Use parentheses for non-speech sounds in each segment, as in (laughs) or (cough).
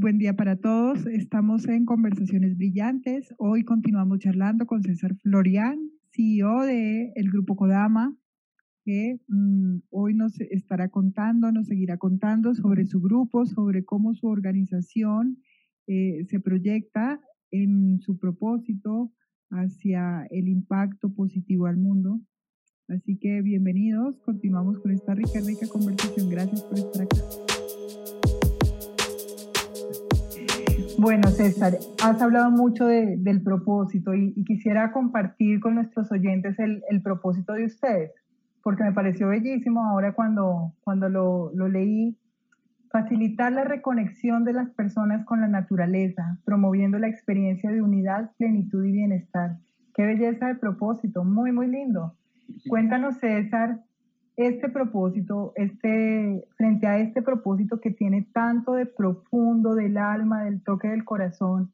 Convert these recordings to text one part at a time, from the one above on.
buen día para todos. Estamos en Conversaciones Brillantes. Hoy continuamos charlando con César Florian, CEO del el Grupo Kodama, que mm, hoy nos estará contando, nos seguirá contando sobre su grupo, sobre cómo su organización eh, se proyecta en su propósito hacia el impacto positivo al mundo. Así que bienvenidos, continuamos con esta rica, rica conversación. Gracias por estar acá. Bueno, César, has hablado mucho del propósito y, quisiera compartir con nuestros oyentes el, propósito de ustedes, porque me pareció bellísimo ahora cuando, cuando lo, lo leí, facilitar la reconexión de las personas con la naturaleza, promoviendo la experiencia de unidad, plenitud y bienestar. Qué belleza de propósito, muy, muy lindo. Cuéntanos, César, este propósito, este, frente a este propósito que tiene tanto de profundo del alma, del toque del corazón,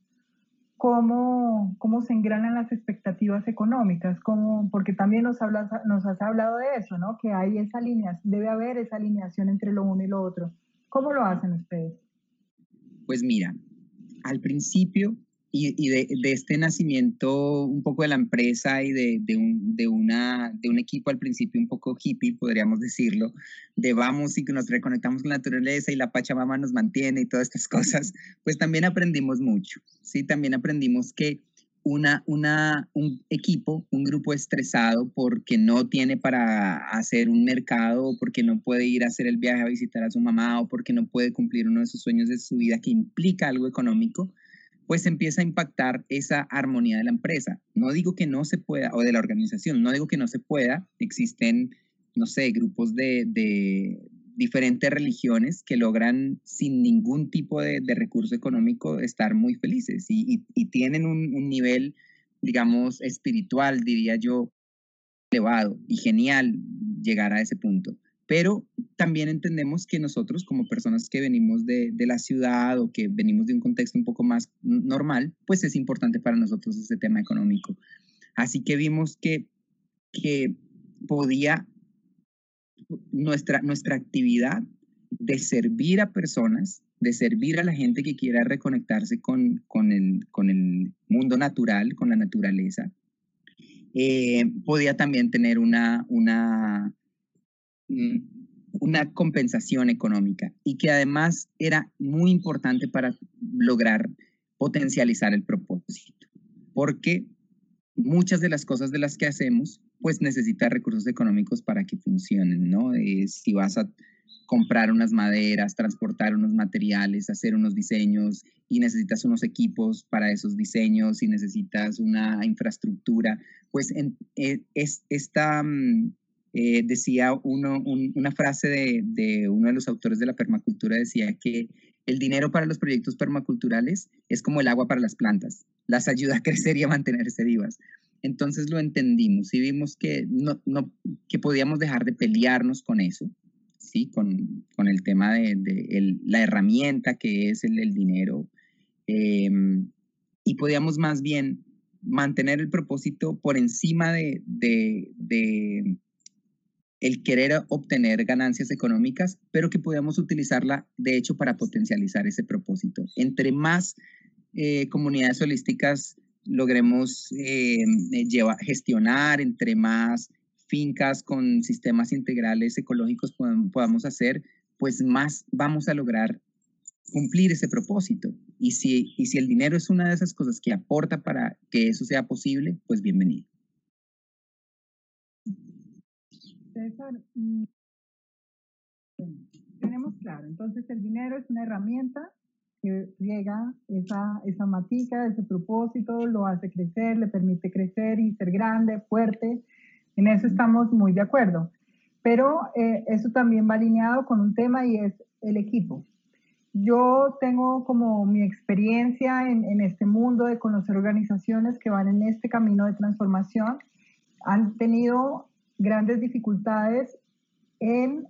cómo, cómo se engranan las expectativas económicas, cómo, porque también nos, hablas, nos has hablado de eso, ¿no? que hay esa línea, debe haber esa alineación entre lo uno y lo otro. ¿Cómo lo hacen ustedes? Pues mira, al principio y, de, este nacimiento un poco de la empresa y de, un, de, una, de un equipo al principio un poco hippie, podríamos decirlo, de vamos y que nos reconectamos con la naturaleza y la Pachamama nos mantiene y todas estas cosas, pues también aprendimos mucho, ¿sí? También aprendimos que una, una, un equipo, un grupo estresado porque no tiene para hacer un mercado porque no puede ir a hacer el viaje a visitar a su mamá o porque no puede cumplir uno de sus sueños de su vida que implica algo económico, pues empieza a impactar esa armonía de la empresa. No digo que no se pueda, o de la organización, no digo que no se pueda, existen, no sé, grupos de, diferentes religiones que logran sin ningún tipo de, recurso económico estar muy felices y, tienen un, un, nivel, digamos, espiritual, diría yo, elevado y genial llegar a ese punto pero también entendemos que nosotros como personas que venimos de, la ciudad o que venimos de un contexto un poco más normal, pues es importante para nosotros ese tema económico. Así que vimos que, que podía nuestra, nuestra actividad de servir a personas, de servir a la gente que quiera reconectarse con, con, el, con el mundo natural, con la naturaleza, eh, podía también tener una, una una compensación económica y que además era muy importante para lograr potencializar el propósito, porque muchas de las cosas de las que hacemos pues necesitan recursos económicos para que funcionen, ¿no? si vas a comprar unas maderas, transportar unos materiales, hacer unos diseños y necesitas unos equipos para esos diseños y necesitas una infraestructura, pues eh, es esta mm, eh, decía una frase de, uno de los autores de la permacultura, decía que el dinero para los proyectos permaculturales es como el agua para las plantas, las ayuda a (laughs) crecer y a mantenerse vivas. Entonces lo entendimos y vimos que, no, que podíamos dejar de pelearnos con eso, ¿sí? con, el tema de, la herramienta que es el, dinero. Em, y podíamos más bien mantener el propósito por encima de, el querer obtener ganancias económicas, pero que podamos utilizarla, de hecho, para potencializar ese propósito. Entre más eh, comunidades holísticas logremos eh, gestionar, entre más fincas con sistemas integrales ecológicos podamos hacer, pues más vamos a lograr cumplir ese propósito. Y si, y si el dinero es una de esas cosas que aporta para que eso sea posible, pues bienvenido. César, mm, tenemos claro, entonces el dinero es una herramienta que llega esa, esa matica, ese propósito, lo hace crecer, le permite crecer y ser grande, fuerte. En eso estamos muy de acuerdo. Pero eh, eso también va alineado con un tema y es el equipo. Yo tengo como mi experiencia en, en este mundo de conocer organizaciones que van en este camino de transformación, han tenido grandes dificultades en,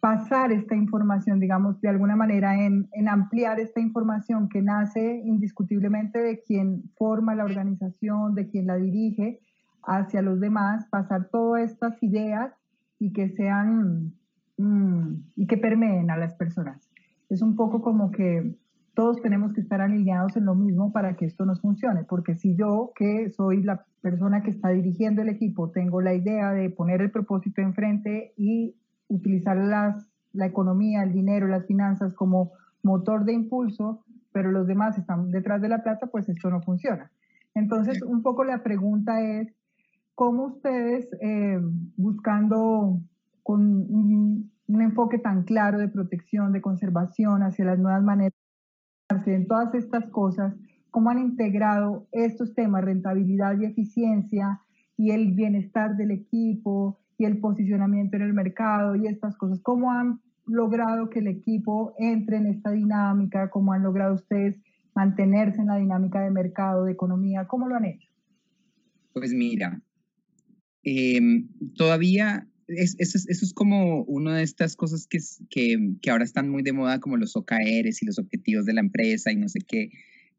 pasar esta información, digamos, de alguna manera, en, ampliar esta información que nace indiscutiblemente de quien forma la organización, de quien la dirige, hacia los demás, pasar todas estas ideas y que sean, mm, y que permeen a las personas. es un poco como que todos tenemos que estar alineados en lo mismo para que esto nos funcione, porque si yo, que soy la persona que está dirigiendo el equipo, tengo la idea de poner el propósito enfrente y utilizar las, la economía, el dinero, las finanzas como motor de impulso, pero los demás están detrás de la plata, pues esto no funciona. Entonces, un poco la pregunta es, ¿cómo ustedes, eh, buscando con un, un enfoque tan claro de protección, de conservación hacia las nuevas maneras, en todas estas cosas, cómo han integrado estos temas, rentabilidad y eficiencia y el bienestar del equipo y el posicionamiento en el mercado y estas cosas, cómo han logrado que el equipo entre en esta dinámica, cómo han logrado ustedes mantenerse en la dinámica de mercado, de economía, ¿cómo lo han hecho? Pues mira, em, todavía eso, es, como una de estas cosas que, que, que, ahora están muy de moda, como los OKRs y los objetivos de la empresa y no sé qué,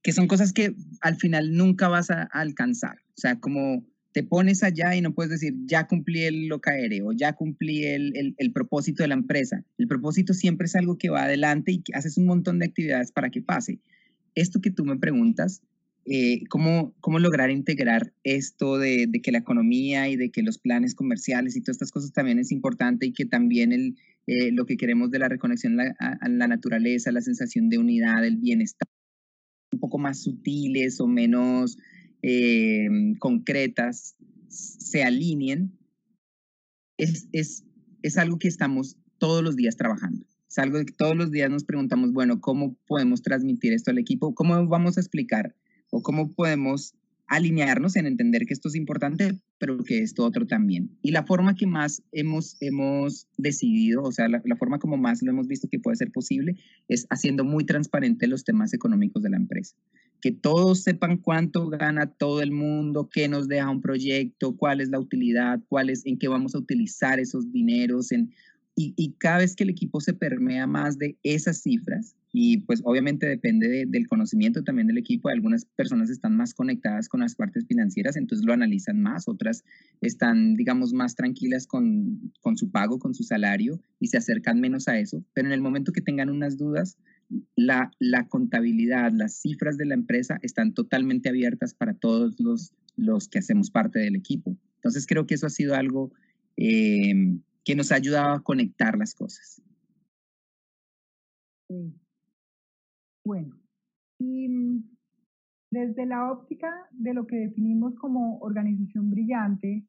que son cosas que al final nunca vas a, alcanzar. O sea, como te pones allá y no puedes decir, ya cumplí el OKR o ya cumplí el, el, el, propósito de la empresa. El propósito siempre es algo que va adelante y que haces un montón de actividades para que pase. Esto que tú me preguntas eh, ¿cómo, ¿cómo, lograr integrar esto de, de, que la economía y de que los planes comerciales y todas estas cosas también es importante y que también el, eh, lo que queremos de la reconexión a, a, la naturaleza, la sensación de unidad, el bienestar, un poco más sutiles o menos eh, concretas, se alineen, es, es, es algo que estamos todos los días trabajando. Es algo que todos los días nos preguntamos, bueno, ¿cómo podemos transmitir esto al equipo? ¿Cómo vamos a explicar o cómo podemos alinearnos en entender que esto es importante, pero que esto otro también. Y la forma que más hemos, hemos decidido, o sea, la, forma como más lo hemos visto que puede ser posible, es haciendo muy transparente los temas económicos de la empresa. Que todos sepan cuánto gana todo el mundo, qué nos deja un proyecto, cuál es la utilidad, cuál es, en qué vamos a utilizar esos dineros, en, y, y cada vez que el equipo se permea más de esas cifras, y pues obviamente depende del conocimiento también del equipo. Algunas personas están más conectadas con las partes financieras, entonces lo analizan más, otras están, digamos, más tranquilas con, con su pago, con su salario y se acercan menos a eso. Pero en el momento que tengan unas dudas, la, la contabilidad, las cifras de la empresa están totalmente abiertas para todos los, los que hacemos parte del equipo. Entonces creo que eso ha sido algo eh, que nos ha ayudado a conectar las cosas. Sí. Bueno, y mm, desde la óptica de lo que definimos como organización brillante,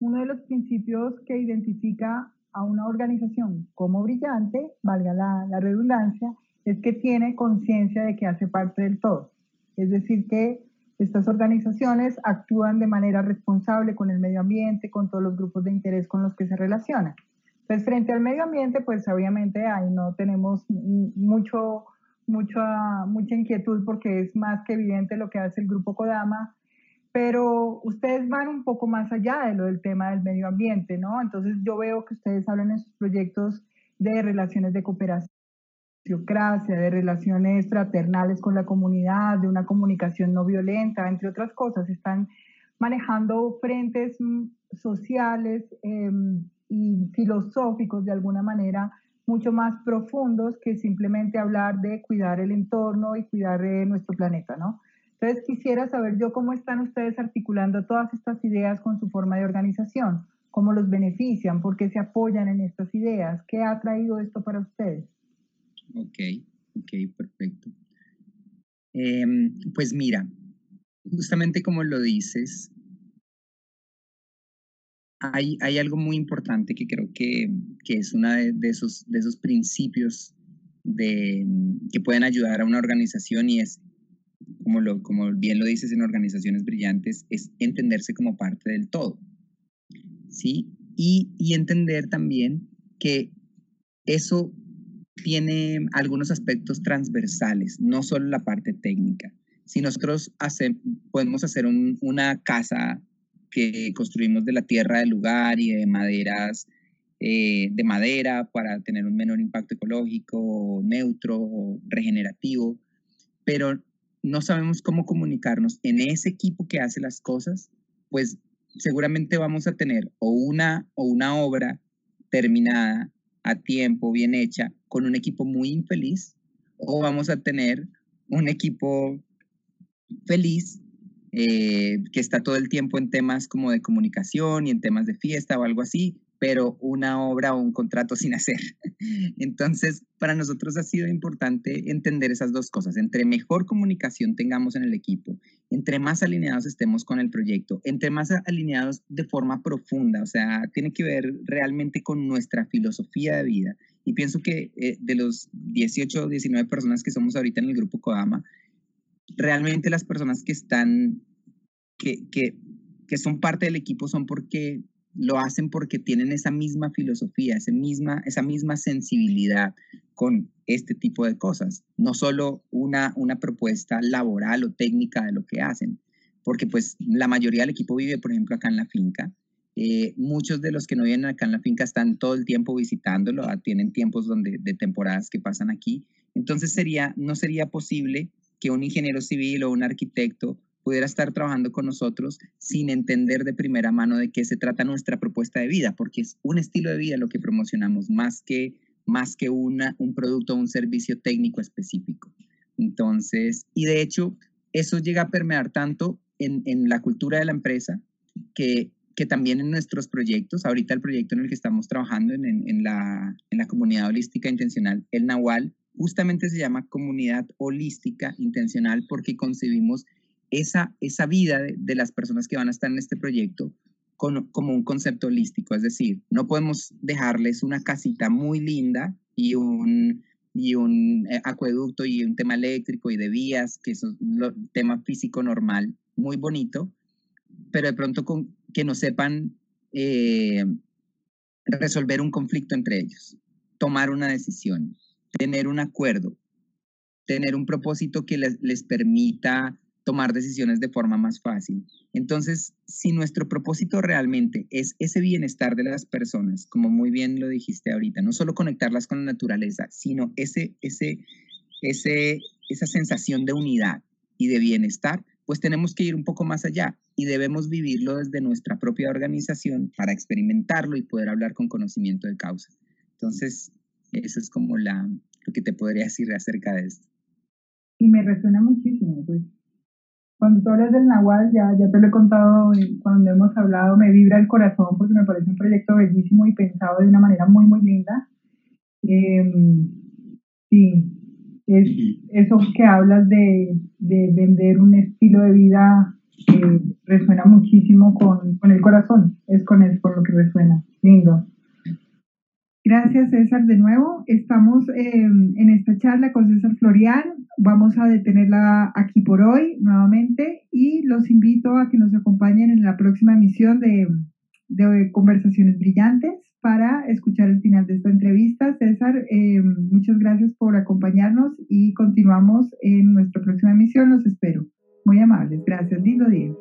uno de los principios que identifica a una organización como brillante, valga la, la redundancia, es que tiene conciencia de que hace parte del todo. Es decir, que estas organizaciones actúan de manera responsable con el medio ambiente, con todos los grupos de interés con los que se relacionan. Entonces, frente al medio ambiente, pues obviamente ahí no tenemos mucho mucha, mucha inquietud porque es más que evidente lo que hace el grupo Kodama, pero ustedes van un poco más allá de lo del tema del medio ambiente, ¿no? Entonces yo veo que ustedes hablan en sus proyectos de relaciones de cooperación, de relaciones fraternales con la comunidad, de una comunicación no violenta, entre otras cosas. Están manejando frentes sociales eh, y filosóficos de alguna manera mucho más profundos que simplemente hablar de cuidar el entorno y cuidar de nuestro planeta, ¿no? Entonces quisiera saber yo cómo están ustedes articulando todas estas ideas con su forma de organización, cómo los benefician, por qué se apoyan en estas ideas, qué ha traído esto para ustedes. Ok, ok, perfecto. Em, pues mira, justamente como lo dices, hay, algo muy importante que creo que, que es uno de, esos, de esos principios de, que pueden ayudar a una organización y es, como, lo, como bien lo dices en organizaciones brillantes, es entenderse como parte del todo. ¿Sí? Y, y entender también que eso tiene algunos aspectos transversales, no solo la parte técnica. Si nosotros hace, podemos hacer un, una casa que construimos de la tierra del lugar y de maderas eh, de madera para tener un menor impacto ecológico, neutro, regenerativo, pero no sabemos cómo comunicarnos en ese equipo que hace las cosas, pues seguramente vamos a tener o una, o una obra terminada a tiempo, bien hecha, con un equipo muy infeliz, o vamos a tener un equipo feliz eh, que está todo el tiempo en temas como de comunicación y en temas de fiesta o algo así, pero una obra o un contrato (laughs) sin hacer. Entonces, para nosotros ha sido importante entender esas dos cosas. Entre mejor comunicación tengamos en el equipo, entre más alineados estemos con el proyecto, entre más alineados de forma profunda, o sea, tiene que ver realmente con nuestra filosofía de vida. Y pienso que eh, de los 18 o 19 personas que somos ahorita en el grupo Kodama, realmente las personas que están, que, que, que son parte del equipo son porque lo hacen porque tienen esa misma filosofía, esa misma, esa misma sensibilidad con este tipo de cosas, no solo una, una propuesta laboral o técnica de lo que hacen, porque pues la mayoría del equipo vive, por ejemplo, acá en la finca. Eh, muchos de los que no vienen acá en la finca están todo el tiempo visitándolo, ah, tienen tiempos donde, de temporadas que pasan aquí. Entonces sería, no sería posible que un ingeniero civil o un arquitecto pudiera estar trabajando con nosotros sin entender de primera mano de qué se trata nuestra propuesta de vida, porque es un estilo de vida lo que promocionamos, más que, más que una, un producto o un servicio técnico específico. Entonces, y de hecho, eso llega a permear tanto en, en la cultura de la empresa que, que, también en nuestros proyectos, ahorita el proyecto en el que estamos trabajando en, en, la, en la comunidad holística intencional, el Nahual, justamente se llama comunidad holística intencional porque concebimos esa, esa vida de, las personas que van a estar en este proyecto como un concepto holístico, es decir, no podemos dejarles una casita muy linda y un, y un eh, acueducto y un tema eléctrico y de vías, que es un tema físico normal, muy bonito, pero de pronto que no sepan eh, resolver un conflicto entre ellos, tomar una decisión, tener un acuerdo, tener un propósito que les, les permita tomar decisiones de forma más fácil. Entonces, si nuestro propósito realmente es ese bienestar de las personas, como muy bien lo dijiste ahorita, no solo conectarlas con la naturaleza, sino ese, ese, ese, esa sensación de unidad y de bienestar, pues tenemos que ir un poco más allá y debemos vivirlo desde nuestra propia organización para experimentarlo y poder hablar con conocimiento de causa. Entonces, eso es como la, lo que te podría decir acerca de esto. Y me resuena muchísimo, pues cuando tú hablas del Nahual, ya, ya te lo he contado cuando hemos hablado, me vibra el corazón porque me parece un proyecto bellísimo y pensado de una manera muy, muy linda. Em, sí, es eso que hablas de, de vender un estilo de vida que resuena muchísimo con, con el corazón, es con, eso, con lo que resuena. Lindo. Gracias, César, de nuevo. Estamos em, en esta charla con César Florian. Vamos a detenerla aquí por hoy nuevamente y los invito a que nos acompañen en la próxima emisión de, Conversaciones Brillantes para escuchar el final de esta entrevista. César, em, muchas gracias por acompañarnos y continuamos en nuestra próxima emisión. Los espero. Muy amables. Gracias. Lindo día.